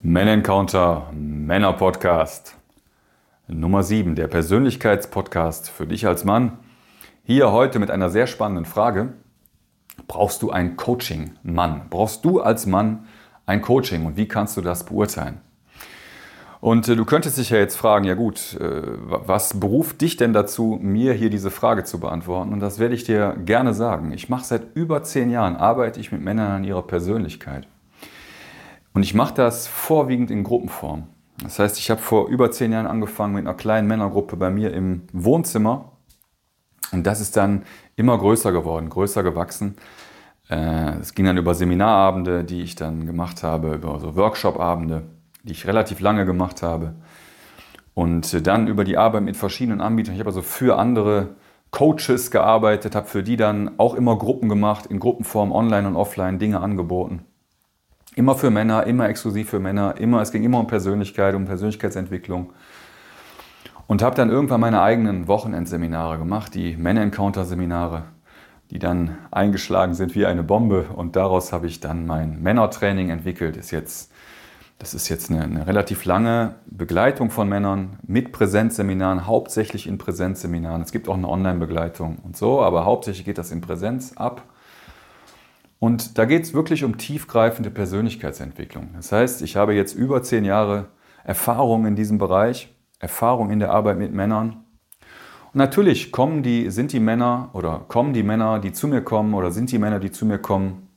Men Encounter Männer Podcast Nummer 7, der Persönlichkeitspodcast für dich als Mann. Hier heute mit einer sehr spannenden Frage. Brauchst du ein Coaching, Mann? Brauchst du als Mann ein Coaching und wie kannst du das beurteilen? Und äh, du könntest dich ja jetzt fragen, ja gut, äh, was beruft dich denn dazu, mir hier diese Frage zu beantworten? Und das werde ich dir gerne sagen. Ich mache seit über zehn Jahren, arbeite ich mit Männern an ihrer Persönlichkeit. Und ich mache das vorwiegend in Gruppenform. Das heißt, ich habe vor über zehn Jahren angefangen mit einer kleinen Männergruppe bei mir im Wohnzimmer. Und das ist dann immer größer geworden, größer gewachsen. Äh, es ging dann über Seminarabende, die ich dann gemacht habe, über so Workshop-Abende, die ich relativ lange gemacht habe. Und dann über die Arbeit mit verschiedenen Anbietern. Ich habe also für andere Coaches gearbeitet, habe für die dann auch immer Gruppen gemacht, in Gruppenform, online und offline, Dinge angeboten. Immer für Männer, immer exklusiv für Männer, immer, es ging immer um Persönlichkeit, um Persönlichkeitsentwicklung. Und habe dann irgendwann meine eigenen Wochenendseminare gemacht, die Männer-Encounter-Seminare, die dann eingeschlagen sind wie eine Bombe. Und daraus habe ich dann mein Männertraining entwickelt. Ist jetzt, das ist jetzt eine, eine relativ lange Begleitung von Männern mit Präsenzseminaren, hauptsächlich in Präsenzseminaren. Es gibt auch eine Online-Begleitung und so, aber hauptsächlich geht das in Präsenz ab. Und da geht es wirklich um tiefgreifende Persönlichkeitsentwicklung. Das heißt, ich habe jetzt über zehn Jahre Erfahrung in diesem Bereich, Erfahrung in der Arbeit mit Männern. Und natürlich kommen die, sind die Männer oder kommen die Männer, die zu mir kommen oder sind die Männer, die zu mir kommen,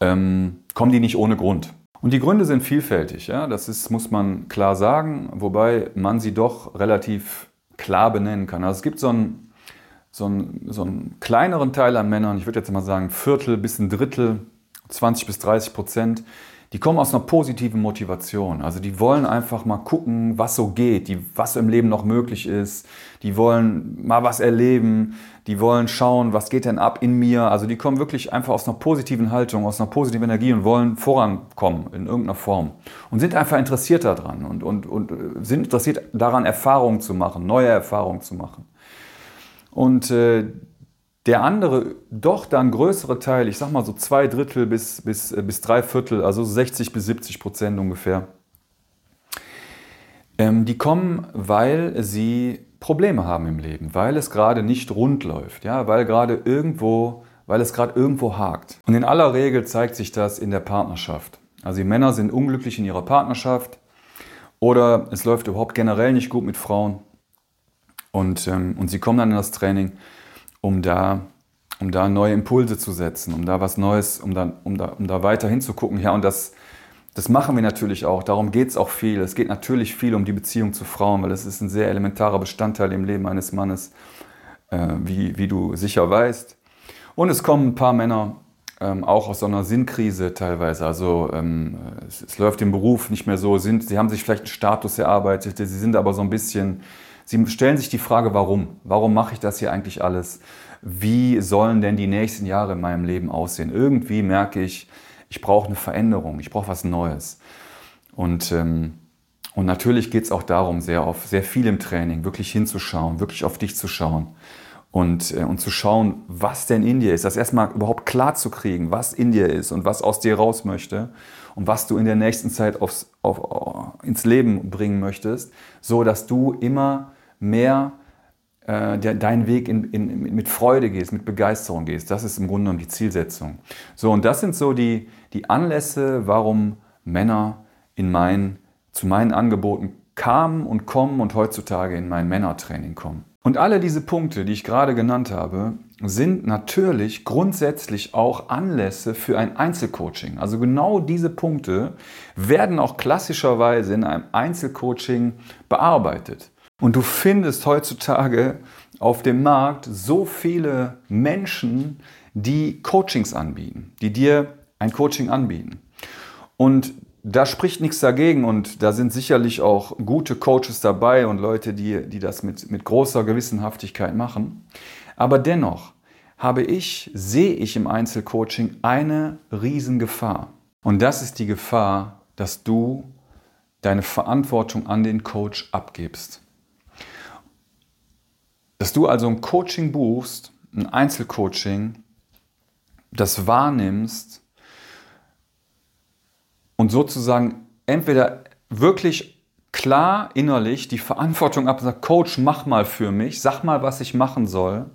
ähm, kommen die nicht ohne Grund. Und die Gründe sind vielfältig, ja, das ist, muss man klar sagen, wobei man sie doch relativ klar benennen kann. Also es gibt so ein so einen, so einen kleineren Teil an Männern, ich würde jetzt mal sagen Viertel bis ein Drittel, 20 bis 30 Prozent, die kommen aus einer positiven Motivation. Also die wollen einfach mal gucken, was so geht, die, was im Leben noch möglich ist. Die wollen mal was erleben, die wollen schauen, was geht denn ab in mir. Also die kommen wirklich einfach aus einer positiven Haltung, aus einer positiven Energie und wollen vorankommen in irgendeiner Form. Und sind einfach interessiert daran und, und, und sind interessiert daran, Erfahrungen zu machen, neue Erfahrungen zu machen. Und äh, der andere, doch dann größere Teil, ich sag mal so zwei Drittel bis, bis, äh, bis drei Viertel, also 60 bis 70 Prozent ungefähr, ähm, die kommen, weil sie Probleme haben im Leben, weil es gerade nicht rund läuft, ja, weil gerade irgendwo, weil es gerade irgendwo hakt. Und in aller Regel zeigt sich das in der Partnerschaft. Also die Männer sind unglücklich in ihrer Partnerschaft oder es läuft überhaupt generell nicht gut mit Frauen. Und, ähm, und sie kommen dann in das Training, um da, um da neue Impulse zu setzen, um da was Neues, um da, um da, um da weiter hinzugucken. Ja, und das, das machen wir natürlich auch. Darum geht es auch viel. Es geht natürlich viel um die Beziehung zu Frauen, weil das ist ein sehr elementarer Bestandteil im Leben eines Mannes, äh, wie, wie du sicher weißt. Und es kommen ein paar Männer ähm, auch aus so einer Sinnkrise teilweise. Also ähm, es, es, läuft im Beruf nicht mehr so. Sind, sie haben sich vielleicht einen Status erarbeitet, sie sind aber so ein bisschen Sie stellen sich die Frage, warum? Warum mache ich das hier eigentlich alles? Wie sollen denn die nächsten Jahre in meinem Leben aussehen? Irgendwie merke ich, ich brauche eine Veränderung, ich brauche was Neues. Und, ähm, und natürlich geht es auch darum, sehr, auf, sehr viel im Training, wirklich hinzuschauen, wirklich auf dich zu schauen und, äh, und zu schauen, was denn in dir ist. Das erstmal überhaupt klar zu kriegen, was in dir ist und was aus dir raus möchte und was du in der nächsten Zeit aufs, auf, ins Leben bringen möchtest, so dass du immer mehr äh, der, deinen Weg in, in, mit Freude gehst, mit Begeisterung gehst. Das ist im Grunde genommen die Zielsetzung. So, und das sind so die, die Anlässe, warum Männer in mein, zu meinen Angeboten kamen und kommen und heutzutage in mein Männertraining kommen. Und alle diese Punkte, die ich gerade genannt habe, sind natürlich grundsätzlich auch Anlässe für ein Einzelcoaching. Also genau diese Punkte werden auch klassischerweise in einem Einzelcoaching bearbeitet. Und du findest heutzutage auf dem Markt so viele Menschen, die Coachings anbieten, die dir ein Coaching anbieten. Und da spricht nichts dagegen und da sind sicherlich auch gute Coaches dabei und Leute, die, die das mit, mit großer Gewissenhaftigkeit machen. Aber dennoch habe ich, sehe ich im Einzelcoaching eine Riesengefahr. Und das ist die Gefahr, dass du deine Verantwortung an den Coach abgibst. Dass du also ein Coaching buchst, ein Einzelcoaching, das wahrnimmst und sozusagen entweder wirklich klar innerlich die Verantwortung ab und sagt, Coach, mach mal für mich, sag mal, was ich machen soll.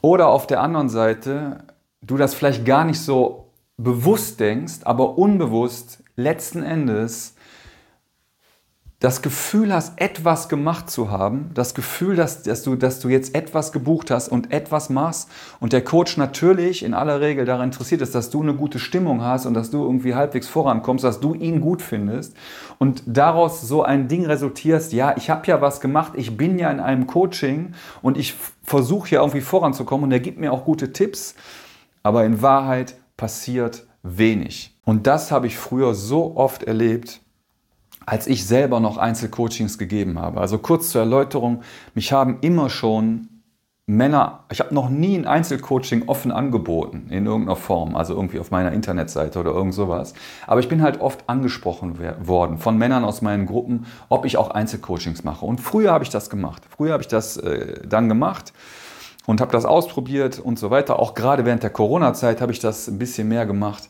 Oder auf der anderen Seite, du das vielleicht gar nicht so bewusst denkst, aber unbewusst letzten Endes das Gefühl hast, etwas gemacht zu haben, das Gefühl, dass, dass, du, dass du jetzt etwas gebucht hast und etwas machst und der Coach natürlich in aller Regel daran interessiert ist, dass du eine gute Stimmung hast und dass du irgendwie halbwegs vorankommst, dass du ihn gut findest und daraus so ein Ding resultierst, ja, ich habe ja was gemacht, ich bin ja in einem Coaching und ich versuche ja irgendwie voranzukommen und er gibt mir auch gute Tipps, aber in Wahrheit passiert wenig. Und das habe ich früher so oft erlebt, als ich selber noch Einzelcoachings gegeben habe. Also kurz zur Erläuterung, mich haben immer schon Männer, ich habe noch nie ein Einzelcoaching offen angeboten in irgendeiner Form, also irgendwie auf meiner Internetseite oder irgend sowas. Aber ich bin halt oft angesprochen worden von Männern aus meinen Gruppen, ob ich auch Einzelcoachings mache. Und früher habe ich das gemacht. Früher habe ich das äh, dann gemacht und habe das ausprobiert und so weiter. Auch gerade während der Corona-Zeit habe ich das ein bisschen mehr gemacht.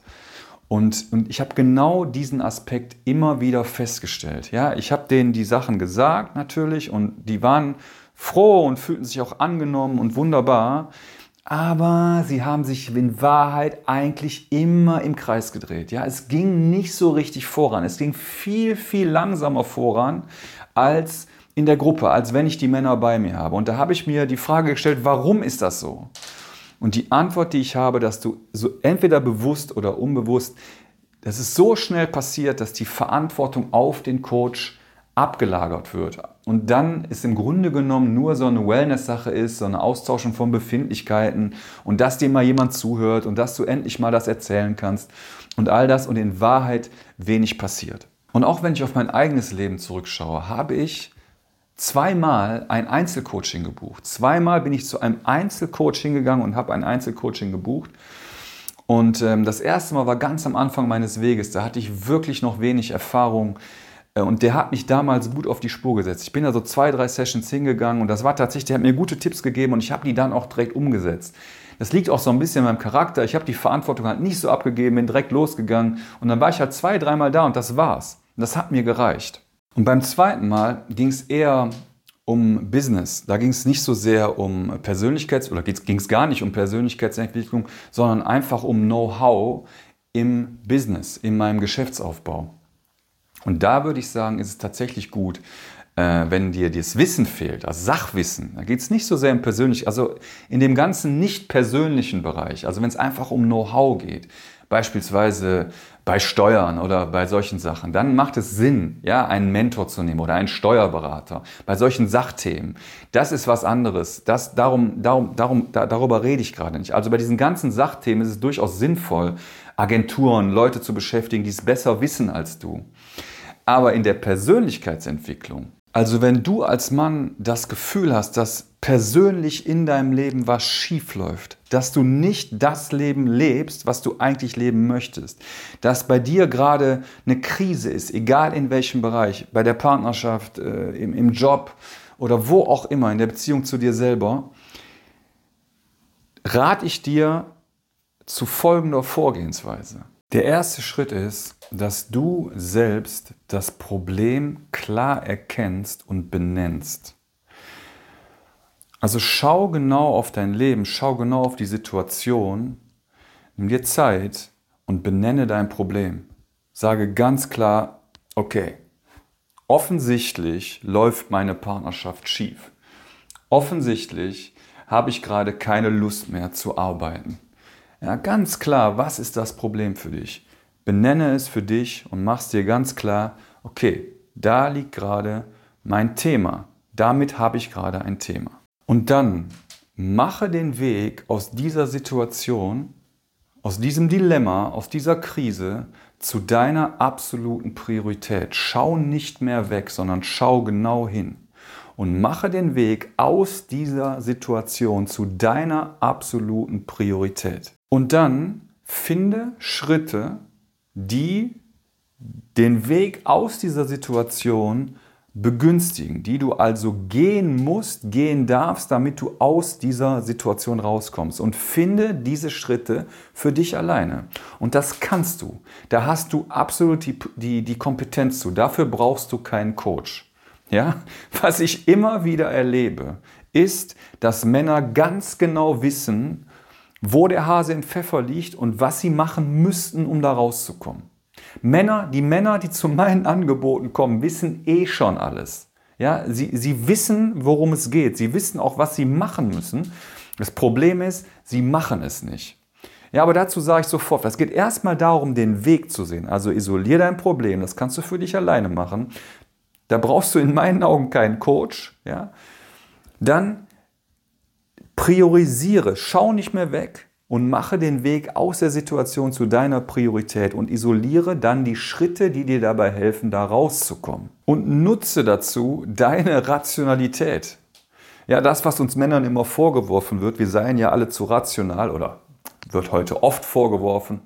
Und, und ich habe genau diesen Aspekt immer wieder festgestellt. Ja, ich habe denen die Sachen gesagt natürlich und die waren froh und fühlten sich auch angenommen und wunderbar. Aber sie haben sich in Wahrheit eigentlich immer im Kreis gedreht. Ja, es ging nicht so richtig voran. Es ging viel, viel langsamer voran als in der Gruppe, als wenn ich die Männer bei mir habe. Und da habe ich mir die Frage gestellt, warum ist das so? Und die Antwort, die ich habe, dass du so entweder bewusst oder unbewusst, dass es so schnell passiert, dass die Verantwortung auf den Coach abgelagert wird. Und dann ist im Grunde genommen nur so eine Wellness-Sache ist, so eine Austauschung von Befindlichkeiten und dass dir mal jemand zuhört und dass du endlich mal das erzählen kannst und all das und in Wahrheit wenig passiert. Und auch wenn ich auf mein eigenes Leben zurückschaue, habe ich zweimal ein Einzelcoaching gebucht. Zweimal bin ich zu einem Einzelcoaching gegangen und habe ein Einzelcoaching gebucht. Und ähm, das erste Mal war ganz am Anfang meines Weges. Da hatte ich wirklich noch wenig Erfahrung. Äh, und der hat mich damals gut auf die Spur gesetzt. Ich bin da so zwei, drei Sessions hingegangen und das war tatsächlich, der hat mir gute Tipps gegeben und ich habe die dann auch direkt umgesetzt. Das liegt auch so ein bisschen in meinem Charakter. Ich habe die Verantwortung halt nicht so abgegeben, bin direkt losgegangen und dann war ich halt zwei, dreimal da und das war's. Und das hat mir gereicht. Und beim zweiten Mal ging es eher um Business. Da ging es nicht so sehr um Persönlichkeits- oder ging es gar nicht um Persönlichkeitsentwicklung, sondern einfach um Know-how im Business, in meinem Geschäftsaufbau. Und da würde ich sagen, ist es tatsächlich gut, äh, wenn dir das Wissen fehlt, also Sachwissen, da geht es nicht so sehr im persönlichen, also in dem ganzen nicht persönlichen Bereich, also wenn es einfach um Know-how geht, beispielsweise bei Steuern oder bei solchen Sachen, dann macht es Sinn, ja, einen Mentor zu nehmen oder einen Steuerberater. Bei solchen Sachthemen, das ist was anderes. Das, darum, darum, darum, da, darüber rede ich gerade nicht. Also bei diesen ganzen Sachthemen ist es durchaus sinnvoll, Agenturen, Leute zu beschäftigen, die es besser wissen als du. Aber in der Persönlichkeitsentwicklung, also wenn du als Mann das Gefühl hast, dass persönlich in deinem Leben was schief läuft, dass du nicht das Leben lebst, was du eigentlich leben möchtest, dass bei dir gerade eine Krise ist, egal in welchem Bereich, bei der Partnerschaft, äh, im, im Job oder wo auch immer, in der Beziehung zu dir selber, rate ich dir zu folgender Vorgehensweise. Der erste Schritt ist, dass du selbst das Problem klar erkennst und benennst. Also schau genau auf dein Leben, schau genau auf die Situation, nimm dir Zeit und benenne dein Problem. Sage ganz klar, okay, offensichtlich läuft meine Partnerschaft schief. Offensichtlich habe ich gerade keine Lust mehr zu arbeiten. Ja, ganz klar, was ist das Problem für dich? Benenne es für dich und mach es dir ganz klar, okay, da liegt gerade mein Thema. Damit habe ich gerade ein Thema. Und dann mache den Weg aus dieser Situation, aus diesem Dilemma, aus dieser Krise zu deiner absoluten Priorität. Schau nicht mehr weg, sondern schau genau hin und mache den Weg aus dieser Situation zu deiner absoluten Priorität. Und dann finde Schritte, die den Weg aus dieser Situation begünstigen, die du also gehen musst, gehen darfst, damit du aus dieser Situation rauskommst. Und finde diese Schritte für dich alleine. Und das kannst du. Da hast du absolut die, die, die Kompetenz zu. Dafür brauchst du keinen Coach. Ja? Was ich immer wieder erlebe, ist, dass Männer ganz genau wissen, wo der Hase im Pfeffer liegt und was sie machen müssten, um da rauszukommen. Männer, die Männer, die zu meinen Angeboten kommen, wissen eh schon alles. Ja, sie, sie wissen, worum es geht. Sie wissen auch, was sie machen müssen. Das Problem ist, sie machen es nicht. Ja, aber dazu sage ich sofort, es geht erstmal darum, den Weg zu sehen. Also isolier dein Problem, das kannst du für dich alleine machen. Da brauchst du in meinen Augen keinen Coach. Ja. Dann priorisiere, schau nicht mehr weg, und mache den Weg aus der Situation zu deiner Priorität und isoliere dann die Schritte, die dir dabei helfen, da rauszukommen. Und nutze dazu deine Rationalität. Ja, das, was uns Männern immer vorgeworfen wird, wir seien ja alle zu rational oder wird heute oft vorgeworfen,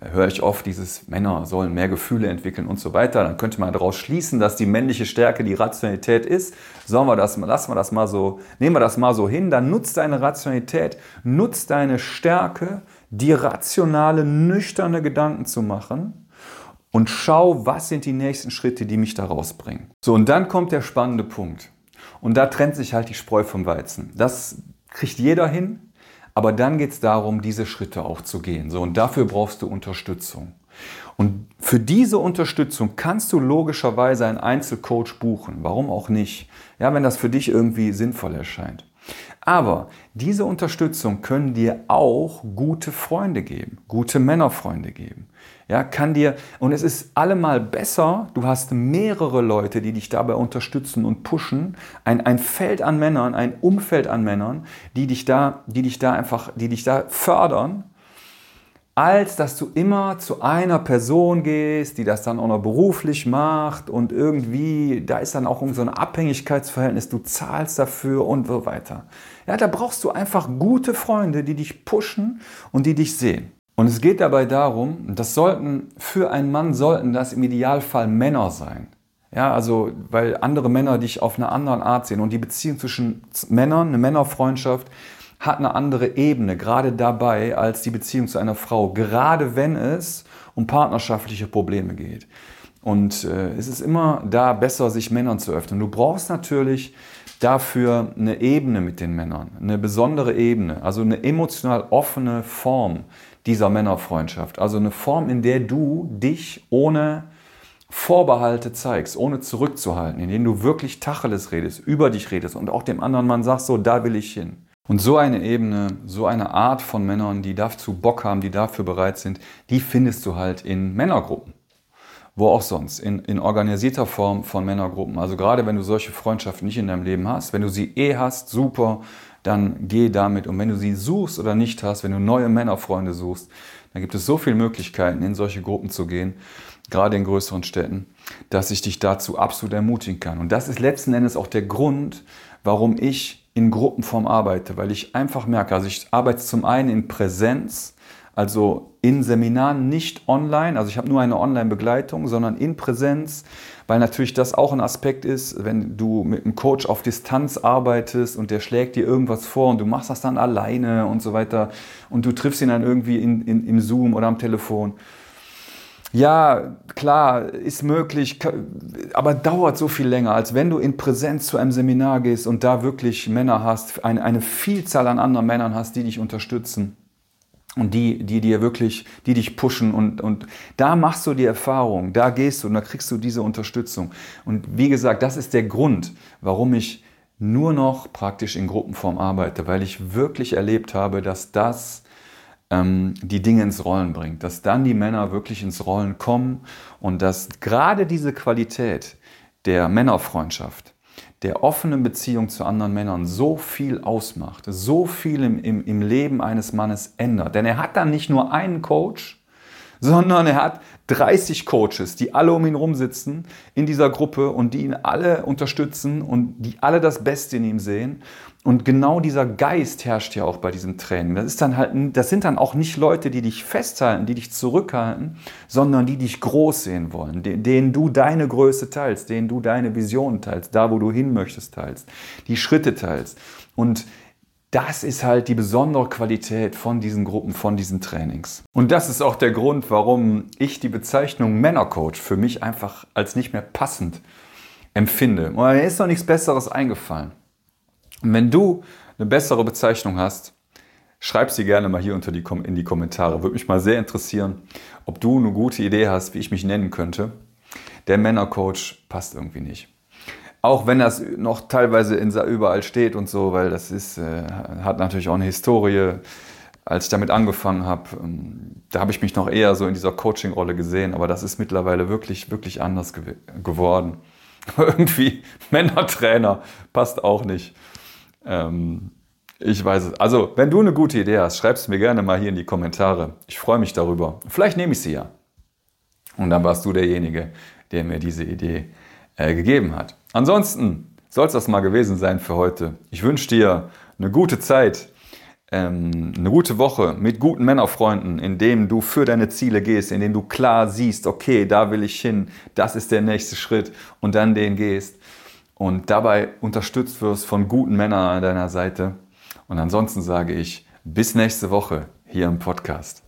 höre ich oft dieses, Männer sollen mehr Gefühle entwickeln und so weiter. Dann könnte man daraus schließen, dass die männliche Stärke die Rationalität ist. Sollen wir das, lassen wir das mal so, nehmen wir das mal so hin, dann nutzt deine Rationalität, nutzt deine Stärke, die rationale, nüchterne Gedanken zu machen und schau, was sind die nächsten Schritte, die mich da rausbringen. So, und dann kommt der spannende Punkt. Und da trennt sich halt die Spreu vom Weizen. Das kriegt jeder hin, aber dann geht es darum, diese Schritte auch zu gehen. So, und dafür brauchst du Unterstützung. Und für diese Unterstützung kannst du logischerweise einen Einzelcoach buchen. Warum auch nicht? Ja, wenn das für dich irgendwie sinnvoll erscheint. Aber diese Unterstützung können dir auch gute Freunde geben, gute Männerfreunde geben. Ja, kann dir, und es ist allemal besser, du hast mehrere Leute, die dich dabei unterstützen und pushen, ein, ein Feld an Männern, ein Umfeld an Männern, die dich da, die dich da einfach, die dich da fördern, als dass du immer zu einer Person gehst, die das dann auch noch beruflich macht und irgendwie, da ist dann auch so ein Abhängigkeitsverhältnis, du zahlst dafür und so weiter. Ja, da brauchst du einfach gute Freunde, die dich pushen und die dich sehen. Und es geht dabei darum, das sollten, für einen Mann sollten das im Idealfall Männer sein. Ja, also, weil andere Männer dich auf einer anderen Art sehen. Und die Beziehung zwischen Männern, eine Männerfreundschaft, hat eine andere Ebene, gerade dabei, als die Beziehung zu einer Frau. Gerade wenn es um partnerschaftliche Probleme geht. Und äh, es ist immer da besser, sich Männern zu öffnen. Du brauchst natürlich dafür eine Ebene mit den Männern, eine besondere Ebene, also eine emotional offene Form dieser Männerfreundschaft. Also eine Form, in der du dich ohne Vorbehalte zeigst, ohne zurückzuhalten, in denen du wirklich Tacheles redest, über dich redest und auch dem anderen Mann sagst, so, da will ich hin. Und so eine Ebene, so eine Art von Männern, die dazu Bock haben, die dafür bereit sind, die findest du halt in Männergruppen. Wo auch sonst, in, in organisierter Form von Männergruppen. Also gerade wenn du solche Freundschaften nicht in deinem Leben hast, wenn du sie eh hast, super, dann geh damit. Und wenn du sie suchst oder nicht hast, wenn du neue Männerfreunde suchst, dann gibt es so viele Möglichkeiten, in solche Gruppen zu gehen, gerade in größeren Städten, dass ich dich dazu absolut ermutigen kann. Und das ist letzten Endes auch der Grund, warum ich in Gruppenform arbeite, weil ich einfach merke, also ich arbeite zum einen in Präsenz, also in Seminaren nicht online, also ich habe nur eine Online-Begleitung, sondern in Präsenz, weil natürlich das auch ein Aspekt ist, wenn du mit einem Coach auf Distanz arbeitest und der schlägt dir irgendwas vor und du machst das dann alleine und so weiter und du triffst ihn dann irgendwie in, in, im Zoom oder am Telefon. Ja, klar, ist möglich, aber dauert so viel länger, als wenn du in Präsenz zu einem Seminar gehst und da wirklich Männer hast, eine, eine Vielzahl an anderen Männern hast, die dich unterstützen und die, die dir wirklich, die dich pushen und, und da machst du die Erfahrung, da gehst du und da kriegst du diese Unterstützung. Und wie gesagt, das ist der Grund, warum ich nur noch praktisch in Gruppenform arbeite, weil ich wirklich erlebt habe, dass das die Dinge ins Rollen bringt, dass dann die Männer wirklich ins Rollen kommen und dass gerade diese Qualität der Männerfreundschaft, der offenen Beziehung zu anderen Männern so viel ausmacht, so viel im, im, im Leben eines Mannes ändert. Denn er hat dann nicht nur einen Coach, sondern er hat 30 Coaches, die alle um ihn rum sitzen in dieser Gruppe und die ihn alle unterstützen und die alle das Beste in ihm sehen. Und genau dieser Geist herrscht ja auch bei diesem Training. Das ist dann halt, das sind dann auch nicht Leute, die dich festhalten, die dich zurückhalten, sondern die dich groß sehen wollen, denen du deine Größe teilst, denen du deine Vision teilst, da wo du hin möchtest teilst, die Schritte teilst. Und das ist halt die besondere Qualität von diesen Gruppen, von diesen Trainings. Und das ist auch der Grund, warum ich die Bezeichnung Männercoach für mich einfach als nicht mehr passend empfinde. mir ist noch nichts Besseres eingefallen. Und wenn du eine bessere Bezeichnung hast, schreib sie gerne mal hier unter die, in die Kommentare. Würde mich mal sehr interessieren, ob du eine gute Idee hast, wie ich mich nennen könnte. Der Männercoach passt irgendwie nicht. Auch wenn das noch teilweise in, überall steht und so, weil das ist, äh, hat natürlich auch eine Historie. Als ich damit angefangen habe, ähm, da habe ich mich noch eher so in dieser Coaching-Rolle gesehen, aber das ist mittlerweile wirklich, wirklich anders ge geworden. Irgendwie Männertrainer passt auch nicht. Ähm, ich weiß es. Also, wenn du eine gute Idee hast, schreib es mir gerne mal hier in die Kommentare. Ich freue mich darüber. Vielleicht nehme ich sie ja. Und dann warst du derjenige, der mir diese Idee äh, gegeben hat. Ansonsten soll es das mal gewesen sein für heute. Ich wünsche dir eine gute Zeit, ähm, eine gute Woche mit guten Männerfreunden, in denen du für deine Ziele gehst, in denen du klar siehst, okay, da will ich hin, das ist der nächste Schritt und dann den gehst und dabei unterstützt wirst von guten Männern an deiner Seite. Und ansonsten sage ich bis nächste Woche hier im Podcast.